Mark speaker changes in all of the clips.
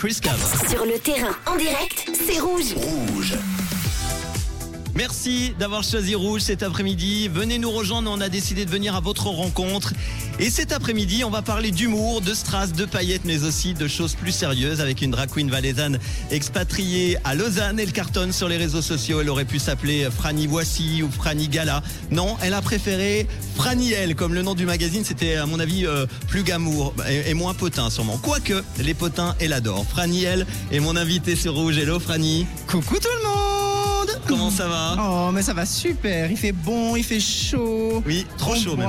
Speaker 1: Sur le terrain, en direct, c'est rouge.
Speaker 2: Rouge. Merci d'avoir choisi Rouge cet après-midi. Venez nous rejoindre, on a décidé de venir à votre rencontre. Et cet après-midi, on va parler d'humour, de strass, de paillettes, mais aussi de choses plus sérieuses avec une drag queen valaisanne expatriée à Lausanne. Elle cartonne sur les réseaux sociaux. Elle aurait pu s'appeler Franny Voici ou Franny Gala. Non, elle a préféré Franny Elle, comme le nom du magazine. C'était, à mon avis, euh, plus gamour et, moins potin, sûrement. Quoique, les potins, elle adore. Franny Elle est mon invité sur Rouge. Hello, Franny.
Speaker 3: Coucou tout le monde
Speaker 2: Comment ça va
Speaker 3: Oh mais ça va super, il fait bon, il fait chaud.
Speaker 2: Oui, trop
Speaker 3: On
Speaker 2: chaud même.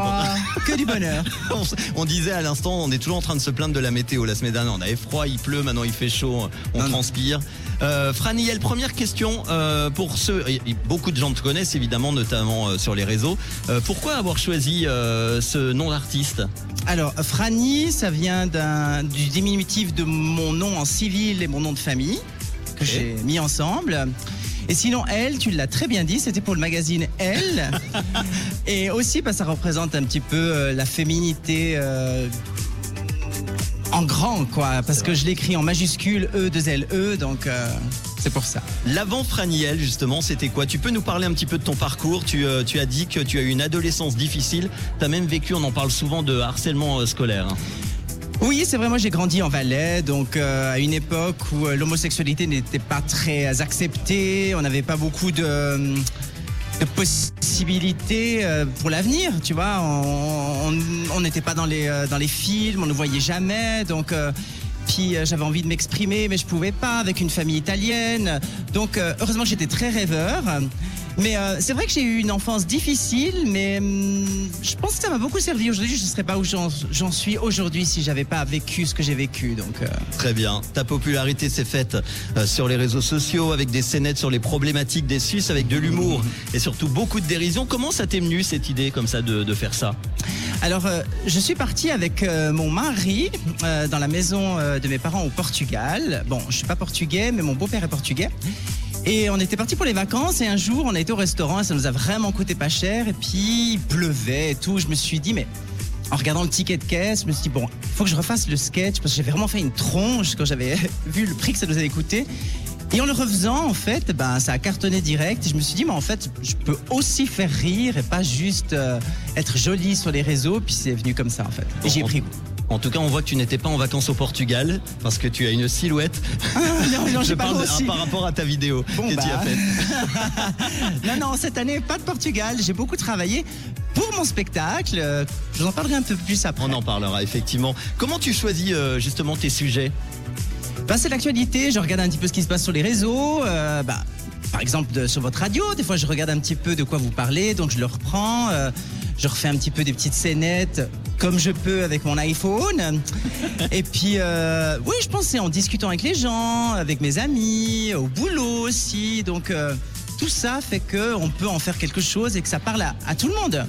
Speaker 3: Que du bonheur.
Speaker 2: On, disait à l'instant, on est toujours en train de se plaindre de la météo. La semaine dernière, on avait froid, il pleut, maintenant il fait chaud, on
Speaker 3: Non,
Speaker 2: transpire. Euh, Franiel, première question euh, pour ceux, et- et beaucoup de gens te connaissent évidemment, notamment euh, sur les réseaux. Euh, pourquoi avoir choisi ce nom d'artiste?
Speaker 3: Alors Franny, ça vient du diminutif de mon nom en civil et mon nom de famille que j'ai mis ensemble. Et sinon, elle, tu l'as très bien dit, c'était pour le magazine Elle. et aussi, que ça représente un petit peu euh, la féminité euh, en grand, quoi. Parce que je l'écris en majuscule E, 2 L, E, donc euh, c'est pour ça.
Speaker 2: L'avant Franiel, justement, c'était quoi? Tu peux nous parler un petit peu de ton parcours? Tu, euh, tu as dit que tu as eu une adolescence difficile. Tu as même vécu, on en parle souvent, de harcèlement euh, scolaire. hein.
Speaker 3: Oui, c'est vrai, moi j'ai grandi en Valais, donc euh, à une époque où euh, l'homosexualité n'était pas très acceptée, on n'avait pas beaucoup de, euh, possibilités euh, pour l'avenir, tu vois. On n'était pas dans les, euh, films, on ne voyait jamais, donc... euh, puis euh, j'avais envie de m'exprimer, mais je pouvais pas avec une famille italienne. Donc euh, heureusement j'étais très rêveur. Mais euh, c'est vrai que j'ai eu une enfance difficile, mais hum, je pense que ça m'a beaucoup servi aujourd'hui. Je ne serais pas où j'en j'en suis aujourd'hui si j'avais pas vécu ce que j'ai vécu. Donc euh,
Speaker 2: Très bien. Ta popularité s'est faite euh, sur les réseaux sociaux avec des scénettes sur les problématiques des Suisses, avec de l'humour et surtout beaucoup de dérision. Comment ça t'est venu cette idée comme ça de, de faire ça?
Speaker 3: Alors, euh, je suis partie avec euh, mon mari euh, dans la maison euh, de mes parents au Portugal. Bon, je suis pas portugais, mais mon beau-père est portugais. Et on était parti pour les vacances et un jour, on a été au restaurant et ça nous a vraiment coûté pas cher. Et puis, il pleuvait et tout. Je me suis dit, mais en regardant le ticket de caisse, je me suis dit, bon, faut que je refasse le sketch parce que j'ai vraiment fait une tronche quand j'avais vu le prix que ça nous avait coûté. Et en le refaisant, en fait, ben, ça a cartonné direct. Et je me suis dit, mais en fait, je peux aussi faire rire et pas juste euh, être jolie sur les réseaux. Puis c'est venu comme ça, en fait. Et j'y ai
Speaker 2: Bon,
Speaker 3: pris goût.
Speaker 2: En tout cas, on voit que tu n'étais pas en vacances au Portugal parce que tu as une silhouette.
Speaker 3: Ah, non, non,
Speaker 2: Je
Speaker 3: j'ai pas
Speaker 2: parle de- par rapport à ta vidéo
Speaker 3: Bon,
Speaker 2: que tu as
Speaker 3: bah.
Speaker 2: faite.
Speaker 3: Non, non, cette année, pas de Portugal. J'ai beaucoup travaillé pour mon spectacle. Je vous en parlerai un peu plus après.
Speaker 2: On en parlera effectivement. Comment tu choisis euh, justement tes sujets?
Speaker 3: Bah, c'est l'actualité, je regarde un petit peu ce qui se passe sur les réseaux. euh, bah, par exemple, de- sur votre radio, des fois je regarde un petit peu de quoi vous parlez, donc je le reprends. euh, je refais un petit peu des petites scénettes comme je peux avec mon iPhone. Et puis, euh, oui, je c'est en discutant avec les gens, avec mes amis, au boulot aussi. Donc, tout ça fait qu'on peut en faire quelque chose et que ça parle à, à tout le monde.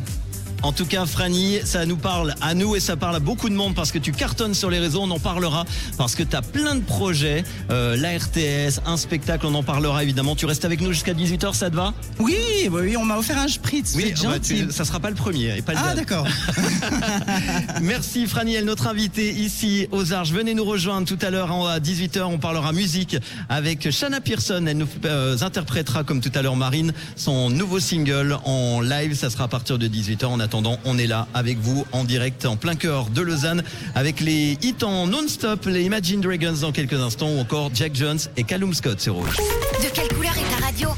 Speaker 2: En tout cas, Franny, ça nous parle à nous et ça parle à beaucoup de monde parce que tu cartonnes sur les réseaux, on en parlera parce que tu as plein de projets, euh, la RTS, un spectacle, on en parlera évidemment. Tu restes avec nous jusqu'à 18h, ça te va?
Speaker 3: Oui, oui, oui, on m'a offert un spritz. vous êtes
Speaker 2: bah,
Speaker 3: gentil.
Speaker 2: tu- ça sera pas le premier et pas le
Speaker 3: Ah, d'accord.
Speaker 2: Merci Franiel, notre invité ici aux Arches. Venez nous rejoindre tout à l'heure à 18h. On parlera musique avec Shanna Pearson. Elle nous euh, interprétera comme tout à l'heure Marine son nouveau single en live. Ça sera à partir de 18h. En attendant, on est là avec vous en direct en plein cœur de Lausanne avec les hits non-stop, les Imagine Dragons dans quelques instants ou encore Jack Jones et Callum Scott sur Rouge.
Speaker 1: De quelle couleur est ta radio